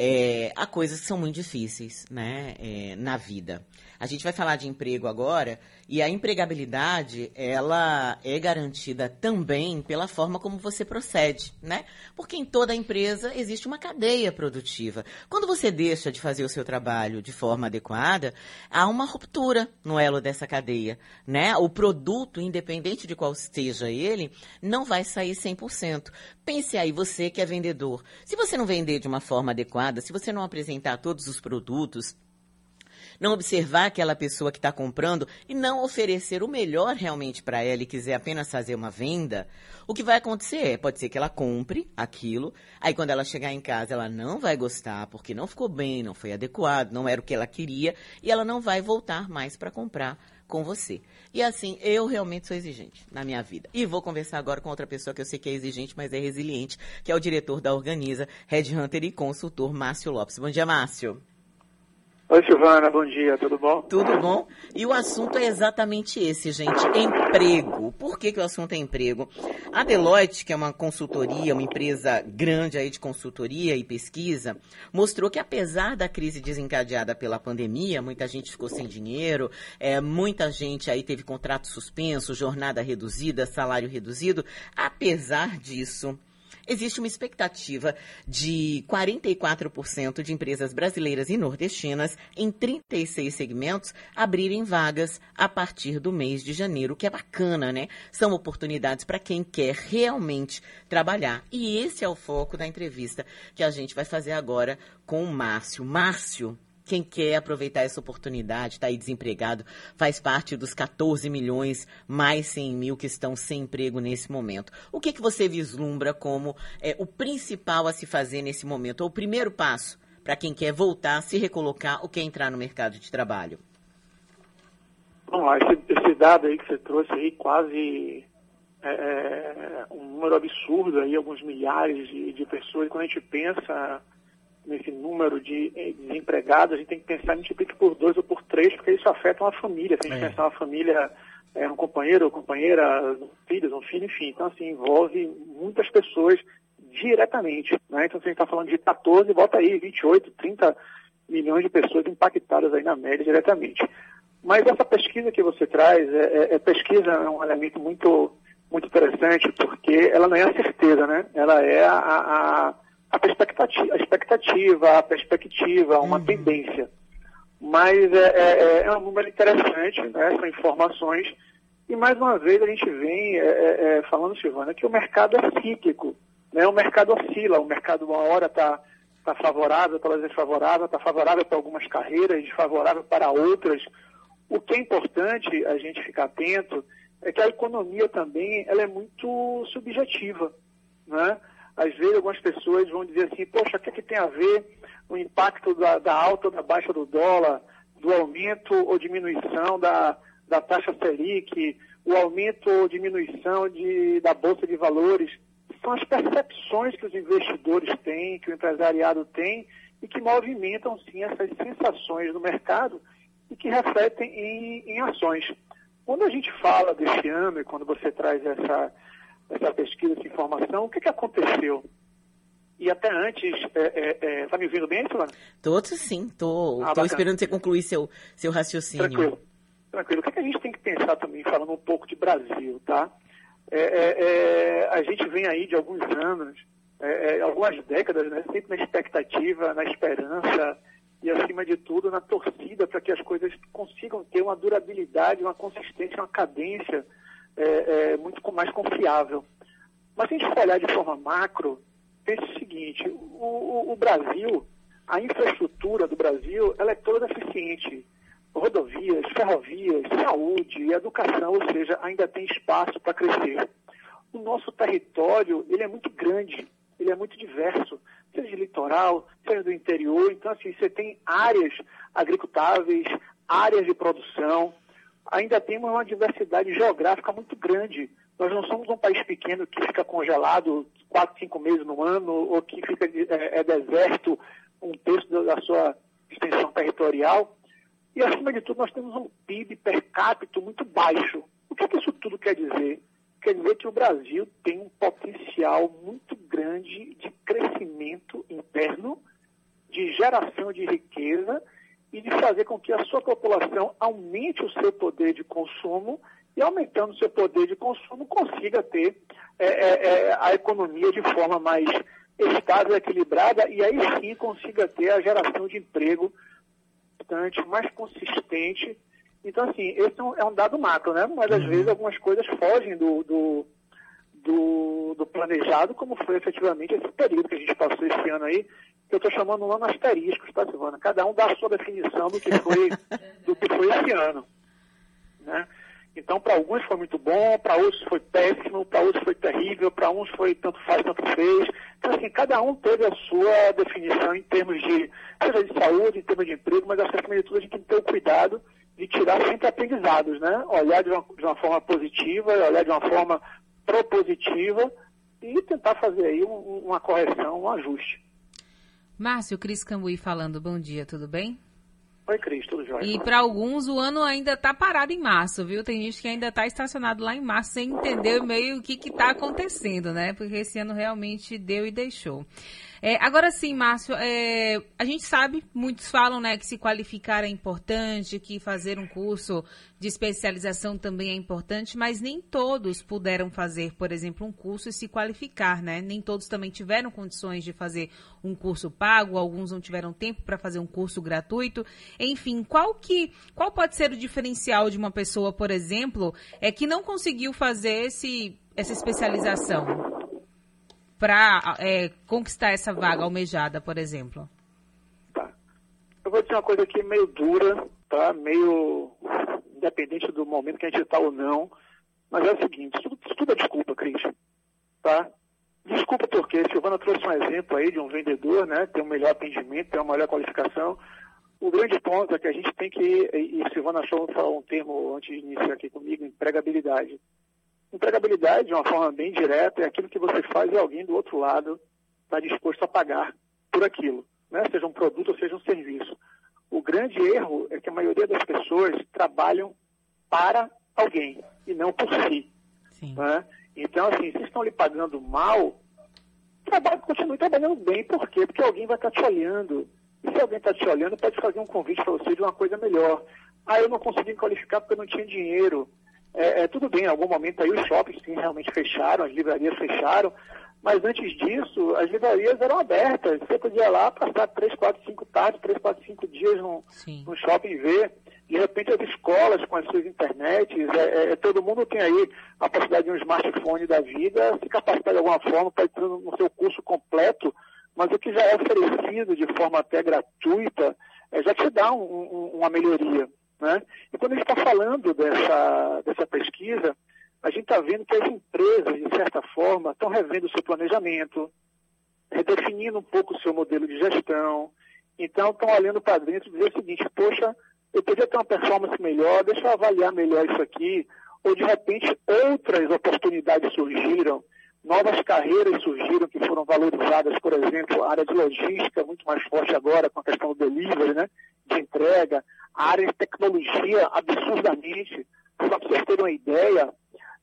é, há coisas que são muito difíceis né, é, na vida. A gente vai falar de emprego agora e a empregabilidade ela é garantida também pela forma como você procede, né? Porque em toda empresa existe uma cadeia produtiva. Quando você deixa de fazer o seu trabalho de forma adequada, há uma ruptura no elo dessa cadeia, né? O produto, independente de qual seja ele, não vai sair 100%. Pense aí, você que é vendedor. Se você não vender de uma forma adequada, se você não apresentar todos os produtos, não observar aquela pessoa que está comprando e não oferecer o melhor realmente para ela e quiser apenas fazer uma venda, o que vai acontecer é, pode ser que ela compre aquilo, aí quando ela chegar em casa ela não vai gostar porque não ficou bem, não foi adequado, não era o que ela queria e ela não vai voltar mais para comprar com você. E assim, eu realmente sou exigente na minha vida. E vou conversar agora com outra pessoa que eu sei que é exigente, mas é resiliente, que é o diretor da Organiza, Red Hunter e consultor Márcio Lopes. Bom dia, Márcio. Oi, Silvana, bom dia, tudo bom? Tudo bom. E o assunto é exatamente esse, gente: emprego. Por que, que o assunto é emprego? A Deloitte, que é uma consultoria, uma empresa grande aí de consultoria e pesquisa, mostrou que apesar da crise desencadeada pela pandemia, muita gente ficou sem dinheiro, é, muita gente aí teve contrato suspenso, jornada reduzida, salário reduzido. Apesar disso, existe uma expectativa de 44% de empresas brasileiras e nordestinas em 36 segmentos abrirem vagas a partir do mês de janeiro, que é bacana, né? São oportunidades para quem quer realmente trabalhar. E esse é o foco da entrevista que a gente vai fazer agora com o Márcio. Márcio, quem quer aproveitar essa oportunidade, está aí desempregado, faz parte dos 14 milhões mais 100 mil que estão sem emprego nesse momento. O que, que você vislumbra como é, o principal a se fazer nesse momento, ou o primeiro passo para quem quer voltar, se recolocar ou quer entrar no mercado de trabalho? Bom, esse, esse dado aí que você trouxe aí, quase é, é um número absurdo aí, alguns milhares de, de pessoas, quando a gente pensa nesse número de eh, desempregados, a gente tem que pensar em multiplique por dois ou por três, porque isso afeta uma família. Se a gente é. pensar uma família, é, um companheiro ou companheira, filhos, um filho, enfim. Então, assim, envolve muitas pessoas diretamente. Né? Então, se a gente está falando de 14, bota aí 28, 30 milhões de pessoas impactadas aí na média diretamente. Mas essa pesquisa que você traz, é, é, é pesquisa é um elemento muito, muito interessante, porque ela não é a certeza, né? Ela é a, a a expectativa, a, expectativa, a perspectiva, uma uhum. tendência. Mas é, é, é, um número interessante, né? são informações. E mais uma vez a gente vem é, é, é falando, Silvana, que o mercado é cíclico. Né? O mercado oscila, o mercado uma hora está tá favorável, outra desfavorável, está favorável para algumas carreiras, desfavorável para outras. O que é importante a gente ficar atento é que a economia também ela é muito subjetiva. Né? Às vezes algumas pessoas vão dizer assim, poxa, o que, é que tem a ver o impacto da, da, alta ou da baixa do dólar, do aumento ou diminuição da, da taxa Selic, o aumento ou diminuição de, da Bolsa de Valores. São as percepções que os investidores têm, que o empresariado tem e que movimentam, sim, essas sensações do mercado e que refletem em, em ações. Quando a gente fala deste ano e quando você traz essa essa pesquisa, essa informação, o que, que aconteceu? E até antes, está é, é, é, tá me ouvindo bem, Silvana? Tô, sim, estou ah, esperando você concluir seu, seu raciocínio. Tranquilo, tranquilo. O que, que, a gente tem que pensar também, falando um pouco de Brasil, tá? É, é, é a gente vem aí de alguns anos, algumas décadas, né, sempre na expectativa, na esperança e, acima de tudo, na torcida para que as coisas consigam ter uma durabilidade, uma consistência, uma cadência é, é, muito mais confiável. Mas se a gente for olhar de forma macro, pense o seguinte, o, o, Brasil, a infraestrutura do Brasil, ela é toda deficiente. Rodovias, ferrovias, saúde, educação, ou seja, ainda tem espaço para crescer. O nosso território, ele é muito grande, ele é muito diverso, seja de litoral, seja do interior. Então, assim, você tem áreas agricultáveis, áreas de produção, ainda temos uma diversidade geográfica muito grande. Nós não somos um país pequeno que fica congelado quatro, cinco meses no ano, ou que fica é, é deserto um terço da sua extensão territorial. E, acima de tudo, nós temos um PIB per capita muito baixo. O que, é que isso tudo quer dizer? Quer dizer que o Brasil tem um potencial muito grande de crescimento interno, de geração de riqueza e de fazer com que a sua população aumente o seu poder de consumo e, aumentando o seu poder de consumo, consiga ter é, é, é a economia de forma mais estável, equilibrada e aí sim consiga ter a geração de emprego bastante mais consistente. Então, assim, esse é um dado macro, né? Mas às uhum. vezes algumas coisas fogem do, do, do, do, planejado, como foi efetivamente esse período que a gente passou esse ano aí, que eu estou chamando um ano asterisco, tá, Silvana? Cada um dá a sua definição do que foi, do que foi esse ano. Né? Então, para alguns foi muito bom, para outros foi péssimo, para outros foi terrível, para uns foi tanto faz, tanto fez. Então, assim, cada um teve a sua definição em termos de, seja de saúde, em termos de emprego, mas acho que, acima de tudo, a gente tem que ter o cuidado de tirar sempre aprendizados, né? Olhar de uma, de uma forma positiva, olhar de uma forma propositiva e tentar fazer aí um, uma correção, um ajuste. Márcio, Cris Cambuí falando, bom dia, tudo bem? Oi, Cris, tudo jóia? E para alguns o ano ainda está parado em março, viu? Tem gente que ainda está estacionado lá em março sem entender meio o que está acontecendo, né? Porque esse ano realmente deu e deixou. É, agora sim, Márcio, é, a gente sabe, muitos falam né, que se qualificar é importante, que fazer um curso de especialização também é importante, mas nem todos puderam fazer, por exemplo, um curso e se qualificar, né? Nem todos também tiveram condições de fazer um curso pago, alguns não tiveram tempo para fazer um curso gratuito. Enfim, qual que qual pode ser o diferencial de uma pessoa, por exemplo, é que não conseguiu fazer esse, essa especialização? Para é, conquistar essa vaga almejada, por exemplo? Tá. Eu vou dizer uma coisa aqui meio dura, tá? Meio independente do momento que a gente está ou não, mas é o seguinte, tudo, é desculpa, Cris, tá? Desculpa porque Silvana trouxe um exemplo aí de um vendedor, né? Tem um melhor atendimento, tem uma melhor qualificação. O grande ponto é que a gente tem que, e Silvana achou um termo antes de iniciar aqui comigo, empregabilidade. Empregabilidade, de uma forma bem direta, é aquilo que você faz e alguém do outro lado está disposto a pagar por aquilo, né? seja um produto ou seja um serviço. O grande erro é que a maioria das pessoas trabalham para alguém e não por si. Né? Então, assim, se estão lhe pagando mal, trabalhe, continue trabalhando bem. Por quê? Porque alguém vai estar te olhando. E se alguém está te olhando, pode fazer um convite para você de uma coisa melhor. Ah, eu não consegui qualificar porque eu não tinha dinheiro. É, é, tudo bem, em algum momento aí os shoppings sim, realmente fecharam, as livrarias fecharam, mas antes disso, as livrarias eram abertas. Você podia ir lá passar 3, 4, 5 tardes, 3, 4, 5 dias no, no shopping ver. De repente, as escolas com as suas internets, é, é, todo mundo tem aí a possibilidade de um smartphone da vida, se capacitar de alguma forma para entrar no seu curso completo, mas o que já é oferecido de forma até gratuita, é, já te dá um, um, uma melhoria. Né? E quando a gente está falando dessa, dessa pesquisa, a gente está vendo que as empresas, de certa forma, estão revendo o seu planejamento, redefinindo um pouco o seu modelo de gestão. Então, estão olhando para dentro e dizendo o seguinte, poxa, eu podia ter uma performance melhor, deixa eu avaliar melhor isso aqui. Ou, de repente, outras oportunidades surgiram, novas carreiras surgiram que foram valorizadas, por exemplo, a área de logística, muito mais forte agora com a questão do delivery, né, de entrega, a área de tecnologia absurdamente. Só para vocês terem uma ideia,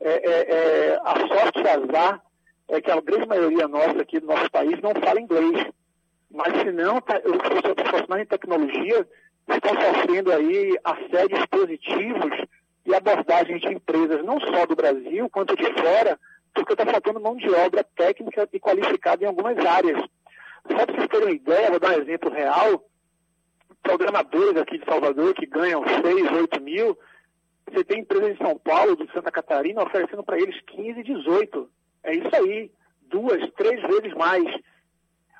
é, é, é, a sorte e azar é que a grande maioria nossa aqui do nosso país não fala inglês. Mas se não, tá, os profissionais em tecnologia estão sofrendo aí assédios positivos e abordagens de empresas não só do Brasil, quanto de fora, porque está faltando mão de obra técnica e qualificada em algumas áreas. Só para vocês terem uma ideia, vou dar um exemplo real, programadores aqui de Salvador que ganham 6, 8 mil, você tem empresas em São Paulo, de Santa Catarina, oferecendo para eles 15, 18. É isso aí, duas, três vezes mais.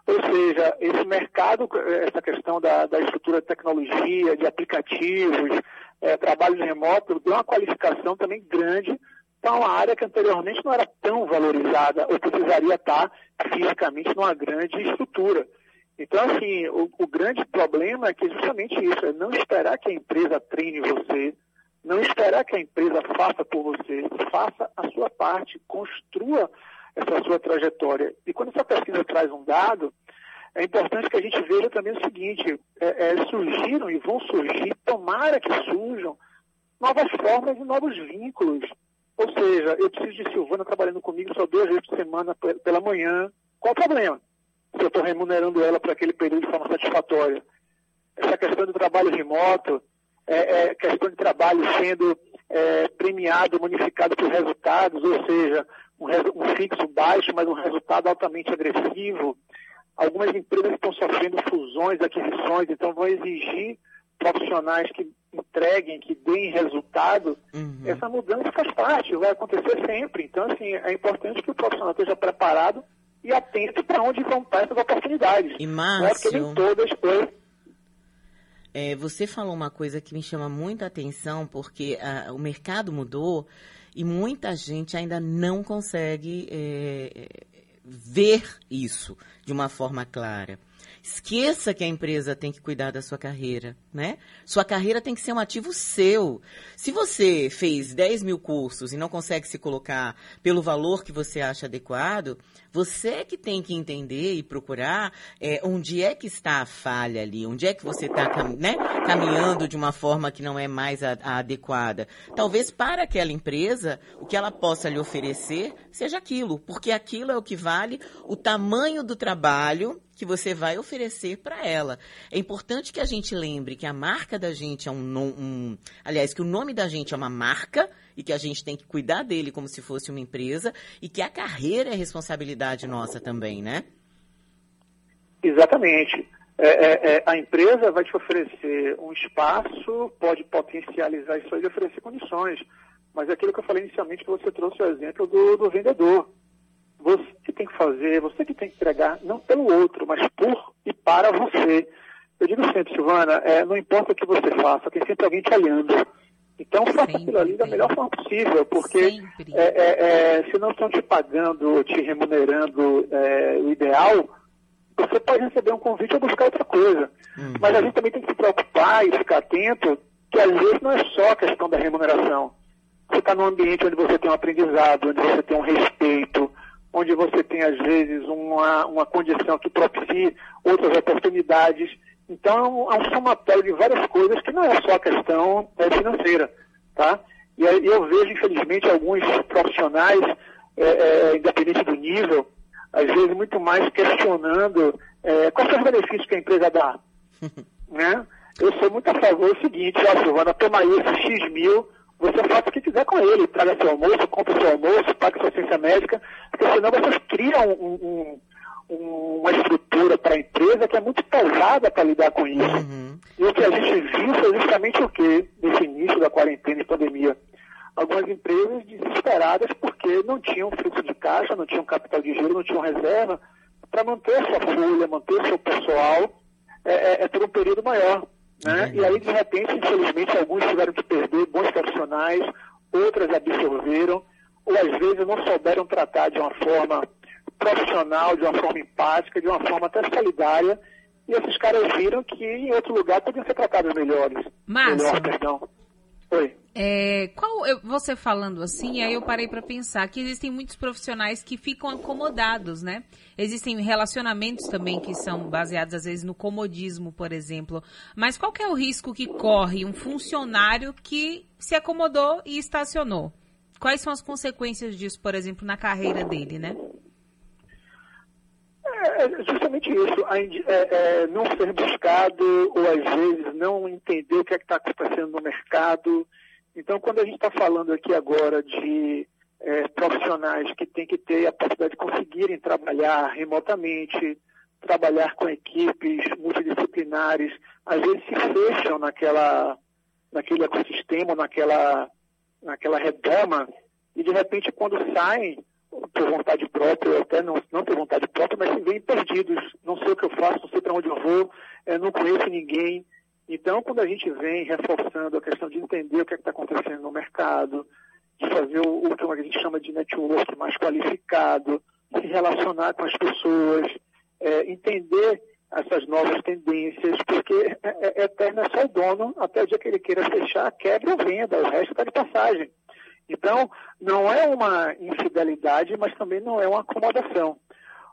Ou seja, esse mercado, essa questão da, da estrutura de tecnologia, de aplicativos, é, trabalho remoto, deu uma qualificação também grande para uma área que anteriormente não era tão valorizada ou precisaria estar fisicamente numa grande estrutura. Então, assim, o, o, grande problema é que justamente isso, é não esperar que a empresa treine você, não esperar que a empresa faça por você, faça a sua parte, construa essa sua trajetória. E quando essa pesquisa traz um dado, é importante que a gente veja também o seguinte, é, é, surgiram e vão surgir, tomara que surjam, novas formas e novos vínculos. Ou seja, eu preciso de Silvana trabalhando comigo só duas vezes por semana pela manhã. Qual o problema? se eu estou remunerando ela para aquele período de forma satisfatória. Essa questão do trabalho remoto, é, é questão de trabalho sendo é, premiado, bonificado por resultados, ou seja, um, um fixo baixo, mas um resultado altamente agressivo. Algumas empresas estão sofrendo fusões, aquisições, então vão exigir profissionais que entreguem, que deem resultado, uhum. essa mudança faz parte, vai acontecer sempre. Então, assim, é importante que o profissional esteja preparado e atento para onde vão estar essas oportunidades. E Márcio, não é nem todas... É, você falou uma coisa que me chama muita atenção, porque a, o mercado mudou e muita gente ainda não consegue é, ver isso de uma forma clara. Esqueça que a empresa tem que cuidar da sua carreira, né? Sua carreira tem que ser um ativo seu. Se você fez 10 mil cursos e não consegue se colocar pelo valor que você acha adequado, você é que tem que entender e procurar é, onde é que está a falha ali, onde é que você está né, caminhando de uma forma que não é mais a, a adequada. Talvez para aquela empresa, o que ela possa lhe oferecer seja aquilo, porque aquilo é o que vale o tamanho do trabalho que você vai oferecer para ela. É importante que a gente lembre que a marca da gente é um, um, aliás, que o nome da gente é uma marca e que a gente tem que cuidar dele como se fosse uma empresa e que a carreira é responsabilidade nossa também, né? Exatamente. É, é, é, a empresa vai te oferecer um espaço, pode potencializar isso aí e oferecer condições. Mas é aquilo que eu falei inicialmente, que você trouxe o exemplo do, do vendedor você que tem que fazer, você que tem que entregar, não pelo outro, mas por e para você. Eu digo sempre, Silvana, é, não importa o que você faça, tem sempre alguém te olhando. Então faça sempre. aquilo ali da melhor forma possível, porque é, é, é, se não estão te pagando, te remunerando é, o ideal, você pode receber um convite a buscar outra coisa. Uhum. Mas a gente também tem que se preocupar e ficar atento que às vezes não é só a questão da remuneração. Você está num ambiente onde você tem um aprendizado, onde você tem um respeito, onde você tem, às vezes, uma, uma condição que propicie outras oportunidades. Então, é um somatório de várias coisas que não é só a questão é, financeira, tá? E aí eu vejo, infelizmente, alguns profissionais, é, é, independente do nível, às vezes muito mais questionando é, quais são os benefícios que a empresa dá, né? Eu sou muito a favor do seguinte, ó, Silvana, toma aí esses X mil, você faça o que quiser com ele. Traga seu almoço, compre seu almoço, pague sua ciência médica, porque senão vocês criam um, um, uma estrutura para a empresa que é muito pesada para lidar com isso. Uhum. E o que a gente viu foi justamente o que, nesse início da quarentena e pandemia? Algumas empresas desesperadas porque não tinham fluxo de caixa, não tinham capital de giro, não tinham reserva para manter sua folha, manter seu pessoal é, é, é por um período maior. Né? E aí, de repente, infelizmente, alguns tiveram que profissionais, outras absorveram, ou às vezes não souberam tratar de uma forma profissional, de uma forma empática, de uma forma até solidária, e esses caras viram que em outro lugar podiam ser tratados melhores. Márcio, melhor, perdão. Oi. É, qual eu, você falando assim, aí eu parei para pensar que existem muitos profissionais que ficam acomodados, né? Existem relacionamentos também que são baseados às vezes no comodismo, por exemplo. Mas qual é o risco que corre um funcionário que se acomodou e estacionou? Quais são as consequências disso, por exemplo, na carreira dele, né? É, é justamente isso, é, é, não ser buscado ou às vezes não entender o que é está acontecendo no mercado, então, quando a gente está falando aqui agora de é, profissionais que têm que ter a possibilidade de conseguirem trabalhar remotamente, trabalhar com equipes multidisciplinares, às vezes se fecham naquela, naquele ecossistema, naquela, naquela redoma, e de repente quando saem, por vontade própria, ou até não, não por vontade própria, mas se veem perdidos, não sei o que eu faço, não sei para onde eu vou, é, não conheço ninguém, então, quando a gente vem reforçando a questão de entender o que é está acontecendo no mercado, de fazer o, o que a gente chama de network mais qualificado, se relacionar com as pessoas, é, entender essas novas tendências, porque é, é, eterno é só o dono, até o dia que ele queira fechar, quebra ou venda, o resto está de passagem. Então, não é uma infidelidade, mas também não é uma acomodação.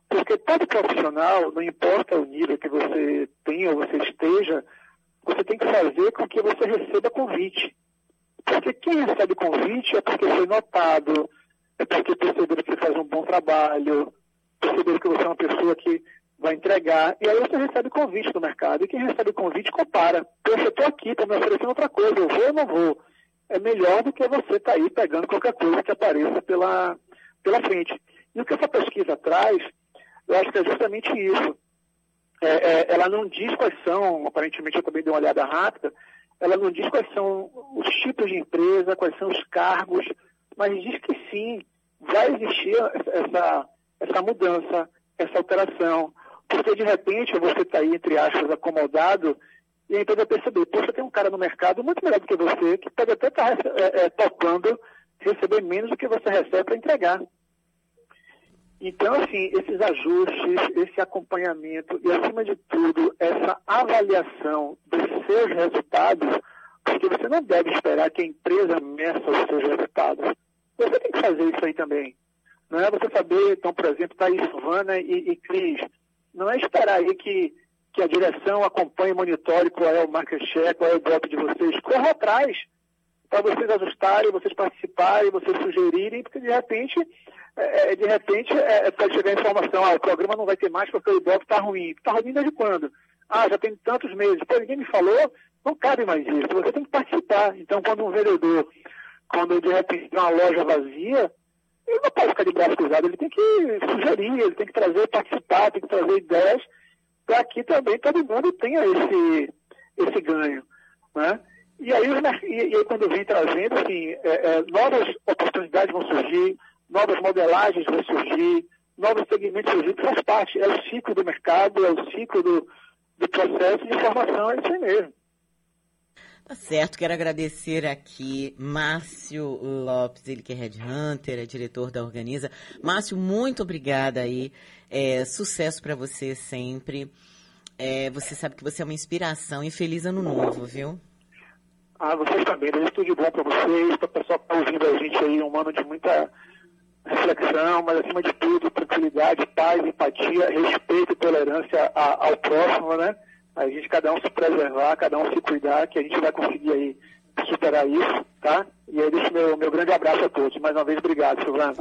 Porque todo profissional, não importa o nível que você tenha ou você esteja, você tem que fazer com que você receba convite. Porque quem recebe convite é porque foi notado, é porque perceberam que faz um bom trabalho, perceberam que você é uma pessoa que vai entregar, e aí você recebe convite do mercado. E quem recebe convite compara. Poxa, eu estou aqui, estou me oferecendo outra coisa, eu vou ou não vou? É melhor do que você estar tá aí pegando qualquer coisa que apareça pela, pela frente. E o que essa pesquisa traz, eu acho que é justamente isso. É, é, ela não diz quais são, aparentemente eu também dei uma olhada rápida, ela não diz quais são os tipos de empresa, quais são os cargos, mas diz que sim, vai existir essa, essa mudança, essa alteração. Porque de repente você está aí, entre aspas, acomodado, e a empresa perceber, poxa, tem um cara no mercado muito melhor do que você, que pode até estar tá, é, é, topando receber menos do que você recebe para entregar. Então, assim, esses ajustes, esse acompanhamento e, acima de tudo, essa avaliação dos seus resultados, porque você não deve esperar que a empresa meça os seus resultados. Você tem que fazer isso aí também. Não é você saber, então, por exemplo, Thaís Vana e, e Cris, não é esperar aí que, que a direção acompanhe monitore qual é o market share, qual é o voto de vocês. Corra atrás para vocês ajustarem, vocês participarem, vocês sugerirem, porque de repente, é, é de repente é, é, pode chegar a informação, ah, o programa não vai ter mais porque o Ibope está ruim. Está ruim desde quando? Ah, já tem tantos meses. Pô, ninguém me falou, não cabe mais isso. Você tem que participar. Então, quando um vendedor, quando de repente uma loja vazia, ele não pode ficar de braço cruzado, ele tem que sugerir, ele tem que trazer, participar, tem que trazer ideias para que também todo mundo tenha esse, esse ganho. Né? E, aí, e, aí quando vem trazendo, assim, é, é, novas oportunidades vão surgir, novas modelagens vão surgir, novos segmentos surgir, faz parte, é o ciclo do mercado, é o ciclo do, do processo de formação, é isso aí mesmo. Tá certo, quero agradecer aqui Márcio Lopes, ele que é Headhunter, é diretor da Organiza. Márcio, muito obrigada aí, é, sucesso para você sempre. É, você sabe que você é uma inspiração e feliz ano novo, viu? Ah, vocês também, desejo tudo de bom para vocês, para o pessoal que está ouvindo a gente aí, um ano de muita reflexão, mas acima de tudo, tranquilidade, paz, empatia, respeito e tolerância ao próximo, né? A gente cada um se preservar, cada um se cuidar, que a gente vai conseguir aí superar isso, tá? E aí deixo meu, meu grande abraço a todos. Mais uma vez, obrigado, Silvana.